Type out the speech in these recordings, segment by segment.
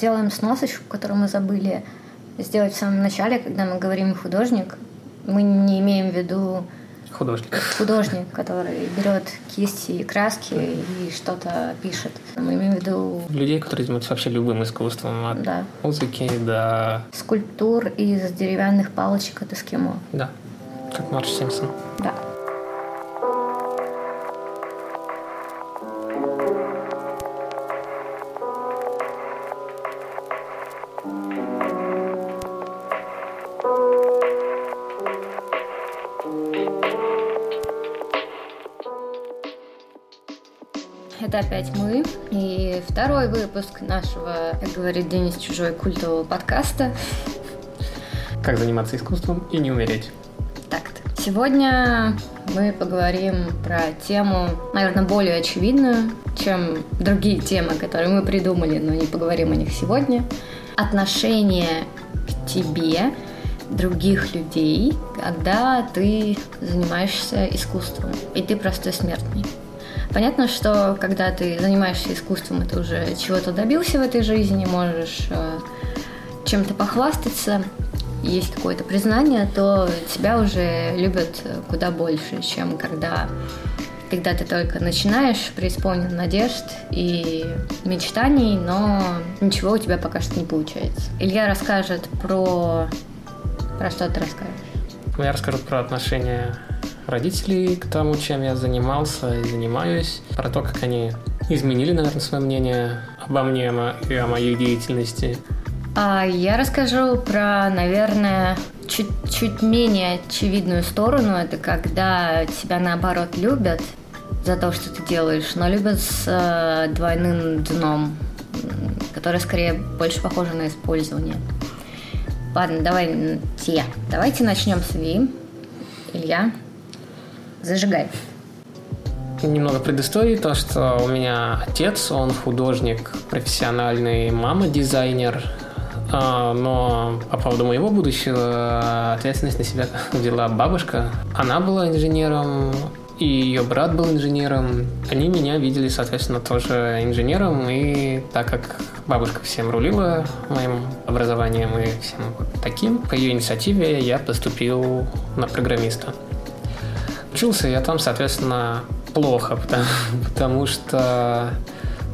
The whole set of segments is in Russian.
Делаем сносочку, которую мы забыли сделать в самом начале, когда мы говорим «художник». Мы не имеем в виду Художник. художник, который берет кисти и краски и что-то пишет. Мы имеем в виду Людей, которые занимаются вообще любым искусством, от да, музыки до... скульптур из деревянных палочек от эскимо. Да, как Марш Симпсон. Да. Это опять мы. И второй выпуск нашего, как говорит Денис Чужой, культового подкаста. Как заниматься искусством и не умереть. Так-то. Сегодня мы поговорим про тему, наверное, более очевидную, чем другие темы, которые мы придумали, но не поговорим о них сегодня. Отношение к тебе других людей, когда ты занимаешься искусством, и ты простой смертный. Понятно, что когда ты занимаешься искусством, ты уже чего-то добился в этой жизни, можешь э, чем-то похвастаться, есть какое-то признание, то тебя уже любят куда больше, чем когда, когда ты только начинаешь, преисполнен надежд и мечтаний, но ничего у тебя пока что не получается. Илья расскажет про... Про что ты расскажешь? Я расскажу про отношения родителей к тому, чем я занимался и занимаюсь, про то, как они изменили, наверное, свое мнение обо мне и о моей деятельности. А я расскажу про, наверное, чуть, чуть менее очевидную сторону. Это когда тебя наоборот любят за то, что ты делаешь, но любят с э, двойным дном, которое скорее больше похоже на использование. Ладно, давайте, давайте начнем с Ви. Илья, зажигай. Немного предыстории, то, что у меня отец, он художник профессиональный, мама дизайнер, А, но по поводу моего будущего ответственность на себя взяла бабушка. Она была инженером, и ее брат был инженером. Они меня видели, соответственно, тоже инженером, и так как бабушка всем рулила моим образованием и всем таким, по ее инициативе я поступил на программиста. Учился я там, соответственно, плохо, потому, потому что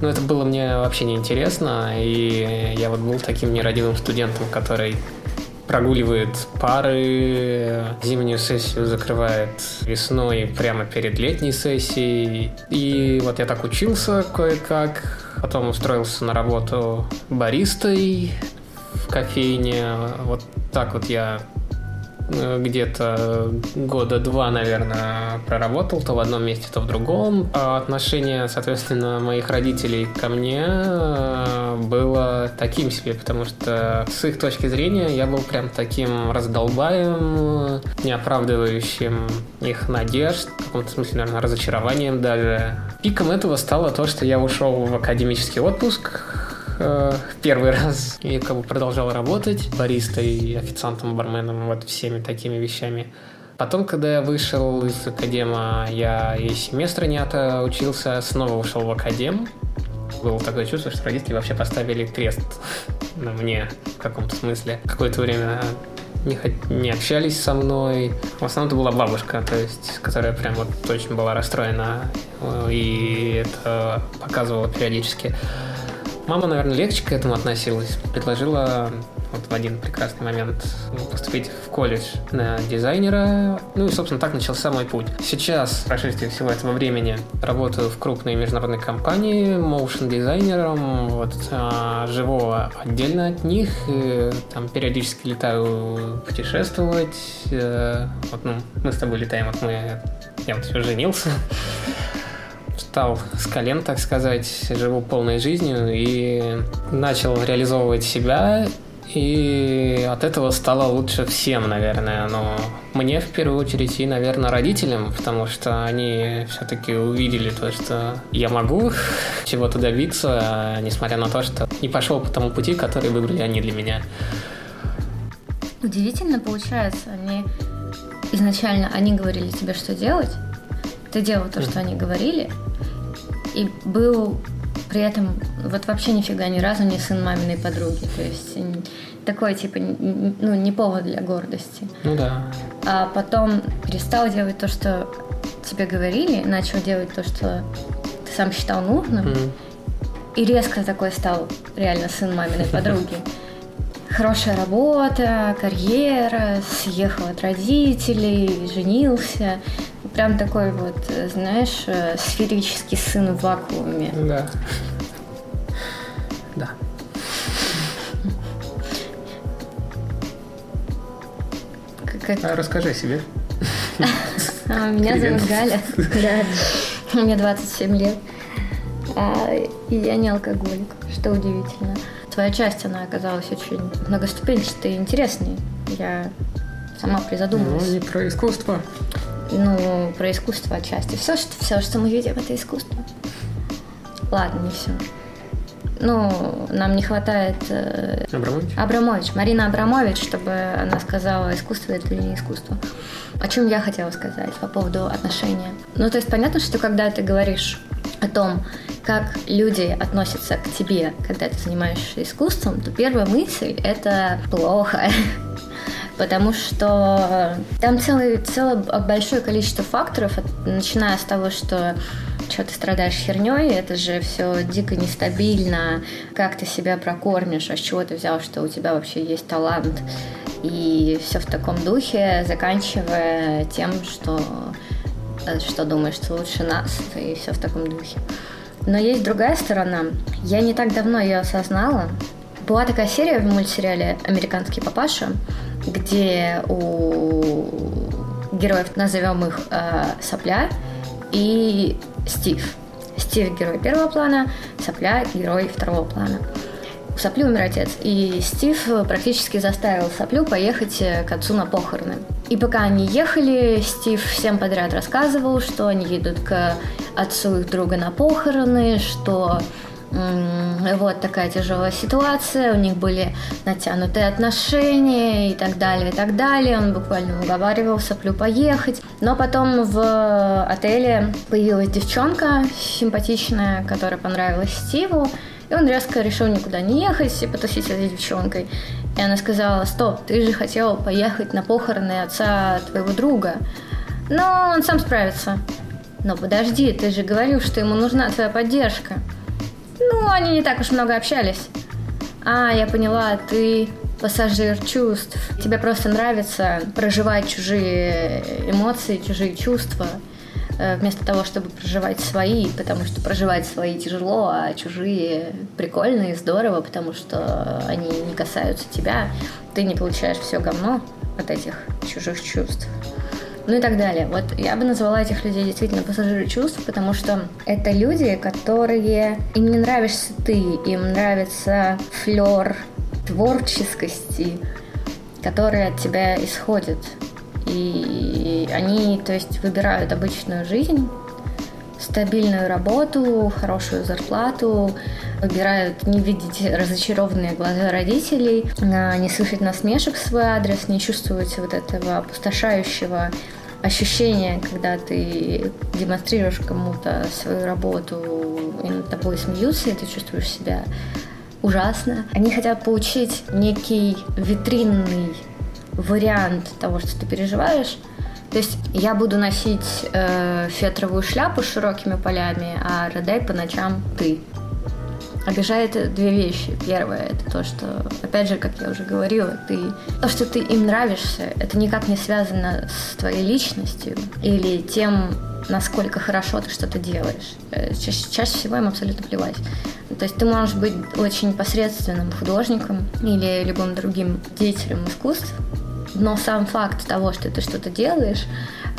ну, это было мне вообще неинтересно, и я вот был таким нерадивым студентом, который прогуливает пары, зимнюю сессию закрывает весной прямо перед летней сессией. И вот я так учился кое-как, потом устроился на работу баристой в кофейне. Вот так вот я где-то года два, наверное, проработал, то в одном месте, то в другом. А отношение, соответственно, моих родителей ко мне э, было таким себе, потому что с их точки зрения я был прям таким раздолбаем, не оправдывающим их надежд, в каком-то смысле, наверное, разочарованием даже. Пиком этого стало то, что я ушел в академический отпуск, э, первый раз и как бы продолжал работать баристой, официантом, барменом, вот всеми такими вещами. Потом, когда я вышел из академа, я и семестра не отучился, снова ушел в академ. Было такое чувство, что родители вообще поставили крест на мне в каком-то смысле. Какое-то время не, не общались со мной. В основном это была бабушка, то есть, которая прям вот очень была расстроена э, и это показывала периодически. Мама, наверное, легче к этому относилась. Предложила вот в один прекрасный момент поступить в колледж на дизайнера. Ну и, собственно, так начался мой путь. Сейчас, в прошествии всего этого времени, работаю в крупной международной компании моушен дизайнером. Вот, а, живу отдельно от них. и там периодически летаю путешествовать. Э, Вот, ну, мы с тобой летаем, вот мы... Я вот еще женился встал с колен, так сказать, живу полной жизнью и начал реализовывать себя, и от этого стало лучше всем, наверное. Но мне в первую очередь и, наверное, родителям, потому что они все-таки увидели то, что я могу чего-то добиться, несмотря на то, что не пошел по тому пути, который выбрали они для меня. Удивительно получается, они изначально они говорили тебе, что делать, ты делал то, что они говорили, и был при этом вот вообще нифига ни разу не сын маминой подруги. То есть такой, типа, ну, не повод для гордости. Ну да. А потом перестал делать то, что тебе говорили, начал делать то, что ты сам считал нужным, mm. и резко такой стал реально сын маминой подруги. Хорошая работа, карьера, съехал от родителей, женился. Прям такой вот, знаешь, э, сферический сын в вакууме. Да. Да. Как... А, расскажи о себе. А, меня зовут Галя. Да. Мне 27 лет. А, и я не алкоголик, что удивительно. Твоя часть, она оказалась очень многоступенчатой и интересной. Я сама призадумалась. Ну, не про искусство. Ну, про искусство отчасти. Все, что, все, что мы видим, это искусство. Ладно, не все. Ну, нам не хватает... Э, Абрамович? Абрамович. Марина Абрамович, чтобы она сказала, искусство это или не искусство. О чем я хотела сказать по поводу отношения. Ну, то есть понятно, что когда ты говоришь о том, как люди относятся к тебе, когда ты занимаешься искусством, то первая мысль – это плохо. Потому что там целое, целое большое количество факторов, начиная с того, что что ты страдаешь херней, это же все дико нестабильно, как ты себя прокормишь, а с чего ты взял, что у тебя вообще есть талант, и все в таком духе, заканчивая тем, что, э, что думаешь, что лучше нас, и все в таком духе. Но есть другая сторона. Я не так давно ее осознала. Была такая серия в мультсериале «Американский папаша», где у героев, назовем их э, Сопля и Стив. Стив – герой первого плана, Сопля – герой второго плана. У Сопли умер отец, и Стив практически заставил Соплю поехать к отцу на похороны. И пока они ехали, Стив всем подряд рассказывал, что они едут к отцу их друга на похороны, что вот такая тяжелая ситуация, у них были натянутые отношения и так далее, и так далее. Он буквально уговаривал Соплю поехать. Но потом в отеле появилась девчонка симпатичная, которая понравилась Стиву. И он резко решил никуда не ехать и потусить с этой девчонкой. И она сказала, стоп, ты же хотел поехать на похороны отца твоего друга. Но он сам справится. Но подожди, ты же говорил, что ему нужна твоя поддержка. Ну, они не так уж много общались. А, я поняла, ты пассажир чувств. Тебе просто нравится проживать чужие эмоции, чужие чувства, э, вместо того, чтобы проживать свои, потому что проживать свои тяжело, а чужие прикольно и здорово, потому что они не касаются тебя. Ты не получаешь все говно от этих чужих чувств ну и так далее. Вот я бы назвала этих людей действительно пассажиры чувств, потому что это люди, которые... Им не нравишься ты, им нравится флер творческости, который от тебя исходит. И они, то есть, выбирают обычную жизнь, стабильную работу, хорошую зарплату, выбирают не видеть разочарованные глаза родителей, а, не слышать насмешек в свой адрес, не чувствовать вот этого опустошающего ощущения, когда ты демонстрируешь кому-то свою работу, и над тобой смеются, и ты чувствуешь себя ужасно. Они хотят получить некий витринный вариант того, что ты переживаешь, то есть я буду носить э, фетровую шляпу с широкими полями, а рыдай по ночам ты. Обижает две вещи. Первое – это то, что, опять же, как я уже говорила, ты, то, что ты им нравишься, это никак не связано с твоей личностью или тем, насколько хорошо ты что-то делаешь. Э, чаще, чаще всего им абсолютно плевать. То есть ты можешь быть очень посредственным художником или любым другим деятелем искусств, но сам факт того, что ты что-то делаешь,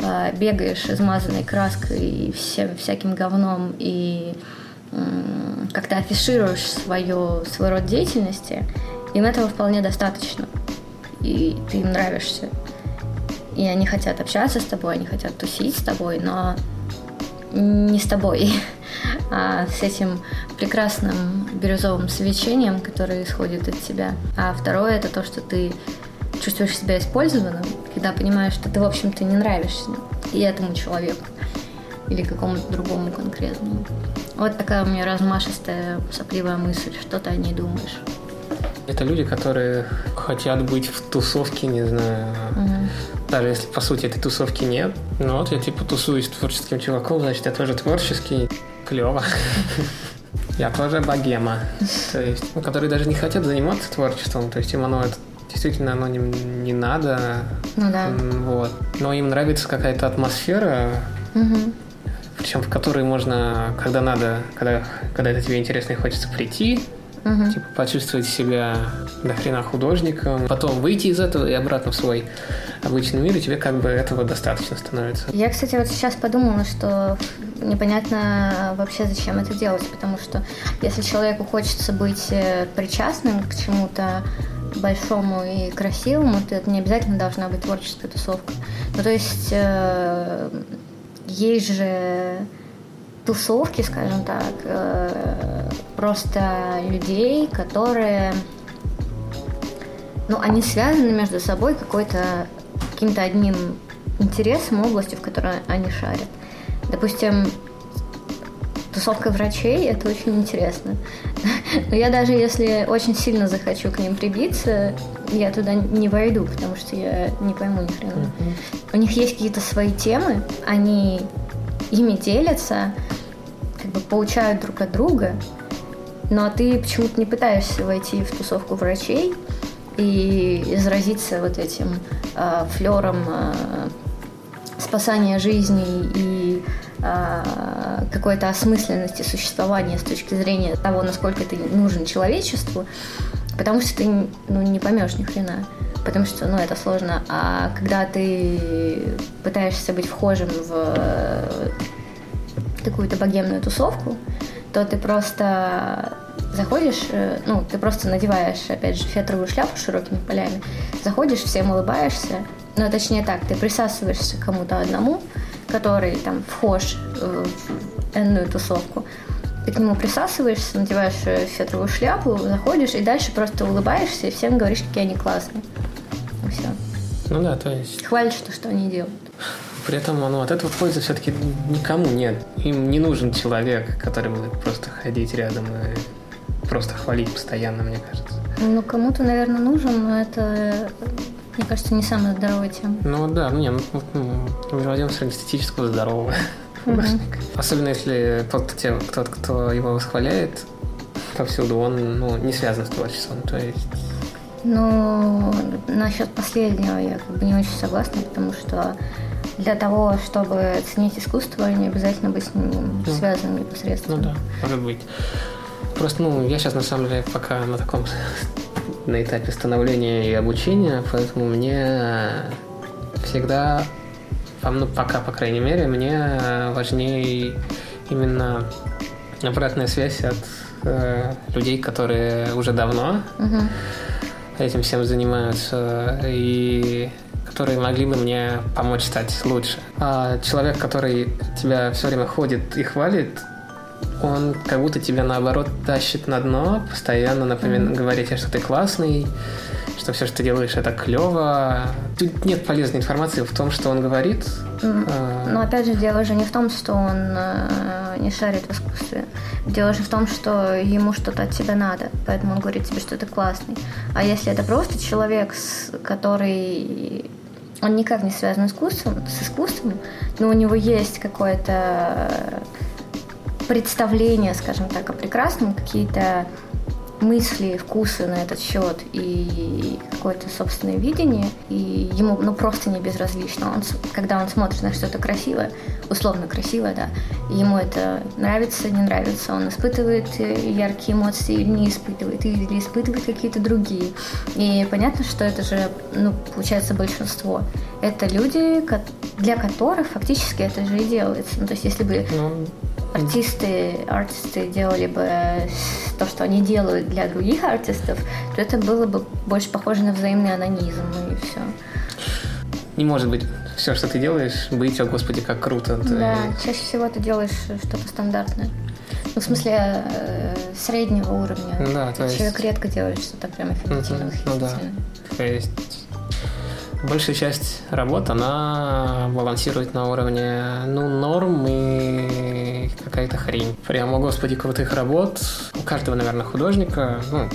а, бегаешь измазанной краской и всем всяким говном и как-то афишируешь свое, свой род деятельности, им этого вполне достаточно. И ты им нравишься. И они хотят общаться с тобой, они хотят тусить с тобой, но не с тобой, а с этим прекрасным бирюзовым свечением, которое исходит от тебя. А второе это то, что ты чувствуешь себя использованным, когда понимаешь, что ты, в общем-то, не нравишься и этому человеку или какому-то другому конкретному. Вот такая у меня размашистая, сопливая мысль. Что ты о ней думаешь? Это люди, которые хотят быть в тусовке, не знаю, угу. даже если по сути этой тусовки нет. Ну вот я типа тусуюсь с творческим чуваком, значит я тоже творческий. Клево. Я тоже богема. То есть, ну, которые даже не хотят заниматься творчеством. То есть им оно это действительно оно не, не надо. Ну да. Вот. Но им нравится какая-то атмосфера, угу. Причем в которой можно, когда надо, когда, когда это тебе интересно и хочется прийти, угу. типа почувствовать себя до хрена художником, потом выйти из этого и обратно в свой обычный мир, и тебе как бы этого достаточно становится. Я, кстати, вот сейчас подумала, что непонятно вообще, зачем это делать, потому что если человеку хочется быть э, причастным к чему-то большому и красивому, то это не обязательно должна быть творческая тусовка. Ну, то есть э, есть же тусовки, скажем так, э, просто людей, которые, ну, они связаны между собой какой-то каким-то одним интересом областью, в которой они шарят. Допустим, тусовка врачей, это очень интересно. Но я даже если очень сильно захочу к ним прибиться, я туда не войду, потому что я не пойму ни хрена. Uh-huh. У них есть какие-то свои темы, они ими делятся, как бы получают друг от друга, но ты почему-то не пытаешься войти в тусовку врачей и заразиться вот этим э, флером э, спасания жизни и какой-то осмысленности существования с точки зрения того, насколько ты нужен человечеству, потому что ты ну, не поймешь ни хрена. Потому что, ну, это сложно. А когда ты пытаешься быть вхожим в какую-то богемную тусовку, то ты просто заходишь, э, ну, ты просто надеваешь, опять же, фетровую шляпу с широкими полями, заходишь, всем улыбаешься, ну, точнее так, ты присасываешься к кому-то одному, который там вхож в энную тусовку, ты к нему присасываешься, надеваешь э, фетровую шляпу, заходишь и дальше просто улыбаешься и всем говоришь, какие они классные. И все. Ну да, то есть... Хвалишь то, что они делают. При этом ну, от этого пользы все-таки никому нет. Им не нужен человек, который будет просто ходить рядом и просто хвалить постоянно, мне кажется. Ну, кому-то, наверное, нужен, но это, мне кажется, не самая здоровая тема. Ну да, ну не, ну, ну, мы возьмем среднестатистического здорового художника. Особенно если тот, тот, кто его восхваляет повсюду, он ну, не связан с творчеством. То есть ну, насчет последнего я как бы не очень согласна, потому что для того, чтобы оценить искусство, не обязательно быть с ним ну, связанным непосредственно. Ну да, может быть. Просто, ну, я сейчас на самом деле пока на таком на этапе становления и обучения, поэтому мне всегда, ну, пока, по крайней мере, мне важнее именно обратная связь от э, людей, которые уже давно угу. этим всем занимаются, и которые могли бы мне помочь стать лучше. А человек, который тебя все время ходит и хвалит, он как будто тебя наоборот тащит на дно, постоянно напомин... mm-hmm. говорит тебе, что ты классный, что все, что ты делаешь, это клево. Тут нет полезной информации в том, что он говорит. Mm. А... Но опять же, дело же не в том, что он э, не шарит в искусстве. Дело же в том, что ему что-то от тебя надо, поэтому он говорит тебе, что ты классный. А если это просто человек, который он никак не связан с искусством, с искусством, но у него есть какое-то представление, скажем так, о прекрасном, какие-то мысли, вкусы на этот счет и какое-то собственное видение, и ему ну, просто не безразлично. Он, когда он смотрит на что-то красивое, условно красивое, да, ему это нравится, не нравится, он испытывает э, яркие эмоции или не испытывает, или испытывает какие-то другие. И понятно, что это же, ну, получается, большинство. Это люди, для которых фактически это же и делается. Ну, то есть, если бы ну, артисты, артисты делали бы то, что они делают для других артистов, то это было бы больше похоже на взаимный анонизм и все. Не может быть все, что ты делаешь, быть, о господи, как круто. Ты... Да, чаще всего ты делаешь что-то стандартное. Ну, в смысле, э, среднего уровня. Да, то есть... Человек редко делает что-то прям офигительно, Ну да. То есть большая часть работ, она балансирует на уровне ну, норм и какая-то хрень. Прямо, господи, крутых работ. У каждого, наверное, художника, ну,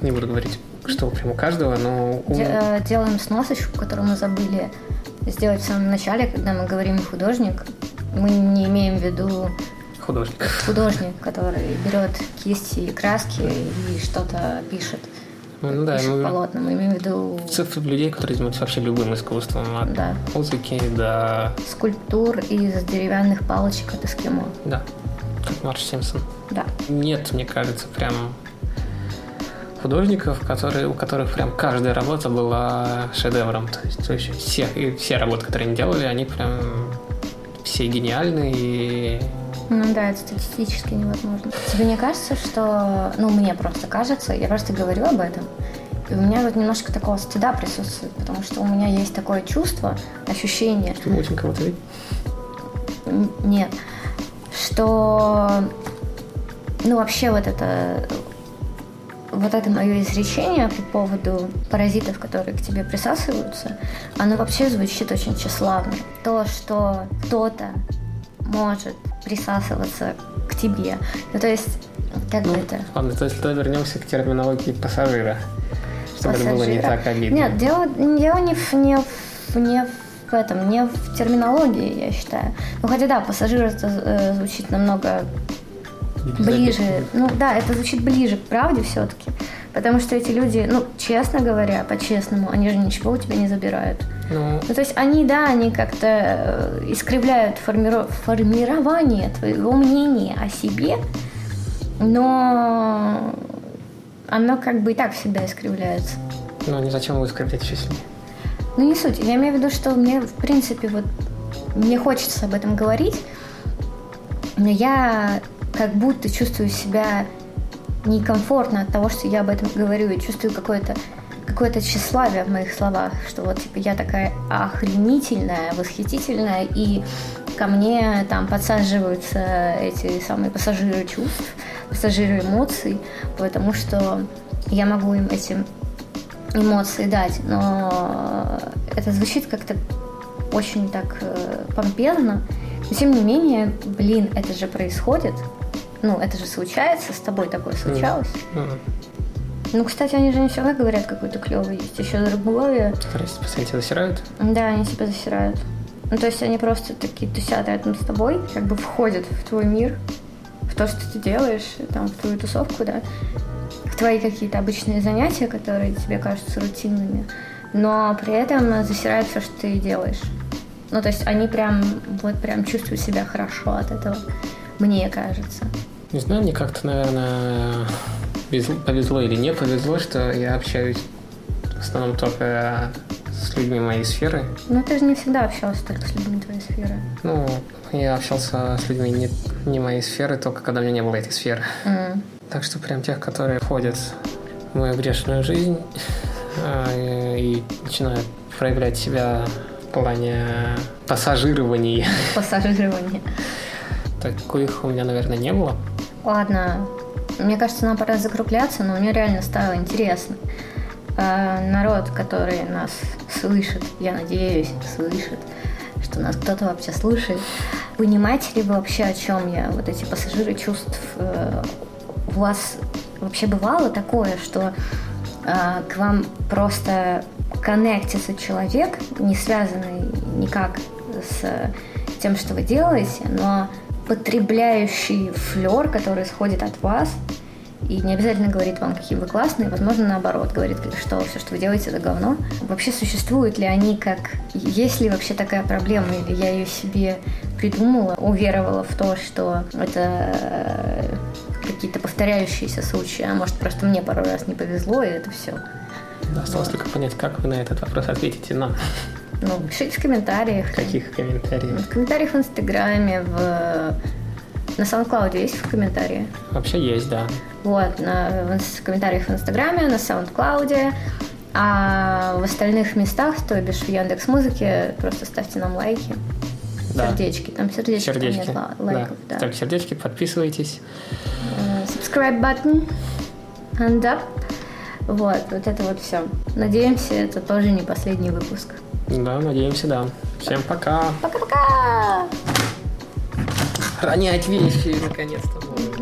не буду говорить, что прям у каждого, но... У... Де- делаем сносочку, которую мы забыли сделать в самом начале, когда мы говорим художник. Мы не имеем в виду художник. Художник, который берет кисти и краски и что-то пишет. Ну да, пишет мы... полотна. Мы имеем в виду... Цифры людей, которые занимаются вообще любым искусством. От да. музыки до... Скульптур из деревянных палочек от эскимо. Да, как Марш Симпсон. Да. Нет, мне кажется, прям художников, которые, у которых прям каждая работа была шедевром. То есть, то есть все, и все работы, которые они делали, они прям все гениальные и ну да, это статистически невозможно. Тебе не кажется, что... Ну, мне просто кажется, я просто говорю об этом, и у меня вот немножко такого стыда присутствует, потому что у меня есть такое чувство, ощущение... Что очень кого-то? Нет. Что... Ну, вообще вот это вот это мое изречение по поводу паразитов, которые к тебе присасываются, оно вообще звучит очень тщеславно. То, что кто-то может присасываться к тебе. Ну, то есть, как ну, бы это... Ладно, то есть, то вернемся к терминологии пассажира, чтобы пассажира. это было не так обидно. Нет, дело, дело не, в, не, в, не в этом, не в терминологии, я считаю. Ну, хотя да, пассажир это э, звучит намного ближе. Ну да, это звучит ближе к правде все-таки. Потому что эти люди, ну, честно говоря, по-честному, они же ничего у тебя не забирают. Ну, ну то есть они, да, они как-то э, искривляют формиро- формирование твоего мнения о себе, но оно как бы и так всегда искривляется. Ну, не зачем его искривлять еще сильнее? Ну, не суть. Я имею в виду, что мне, в принципе, вот мне хочется об этом говорить, но я как будто чувствую себя некомфортно от того, что я об этом говорю, и чувствую какое-то какое-то тщеславие в моих словах, что вот типа я такая охренительная, восхитительная, и ко мне там подсаживаются эти самые пассажиры чувств, пассажиры эмоций, потому что я могу им эти эмоции дать, но это звучит как-то очень так э, помпезно, но тем не менее, блин, это же происходит, ну, это же случается, с тобой такое случалось. Mm-hmm. Ну, кстати, они же не всегда говорят какой-то клевый. Есть еще другое. Стараются постоянно тебя засирают? Да, они тебя засирают. Ну, то есть они просто такие тусят рядом с тобой, как бы входят в твой мир, в то, что ты делаешь, там, в твою тусовку, да, в твои какие-то обычные занятия, которые тебе кажутся рутинными, но при этом засирают все, что ты делаешь. Ну, то есть они прям, вот прям чувствуют себя хорошо от этого, мне кажется. Не знаю, мне как-то, наверное, повезло или не повезло, что я общаюсь в основном только с людьми моей сферы. Ну, ты же не всегда общался только с людьми твоей сферы. Ну, я общался с людьми не, не моей сферы, только когда у меня не было этой сферы. Mm. Так что прям тех, которые входят в мою грешную жизнь э, и начинают проявлять себя в плане пассажирования. Пассажирования. Таких у меня, наверное, не было. Ладно, мне кажется, нам пора закругляться, но мне реально стало интересно. А, народ, который нас слышит, я надеюсь, слышит, что нас кто-то вообще слушает. Понимаете ли вы вообще, о чем я? Вот эти пассажиры чувств. Э, у вас вообще бывало такое, что а, к вам просто коннектится человек, не связанный никак с тем, что вы делаете, но потребляющий флер, который исходит от вас, и не обязательно говорит вам, какие вы классные, возможно, наоборот, говорит, что все, что вы делаете, это говно. Вообще существуют ли они как... Есть ли вообще такая проблема, или я ее себе придумала, уверовала в то, что это э, какие-то повторяющиеся случаи, а может, просто мне пару раз не повезло, и это все. Осталось вот. только понять, как вы на этот вопрос ответите нам. Ну, пишите в комментариях. В каких комментариях? В комментариях в Инстаграме, в... На SoundCloud есть в комментарии? Вообще есть, да. Вот, на, в комментариях в Инстаграме, на SoundCloud. А в остальных местах, то бишь в Яндекс Музыке, просто ставьте нам лайки. Да. Сердечки. Там сердечки, сердечки. Там нет лайков. Да. Да. Ставьте сердечки, подписывайтесь. Uh, subscribe button. Hand up. Вот, вот это вот все. Надеемся, это тоже не последний выпуск. Да, надеемся, да. Всем пока. Пока-пока. Ронять вещи, наконец-то можно.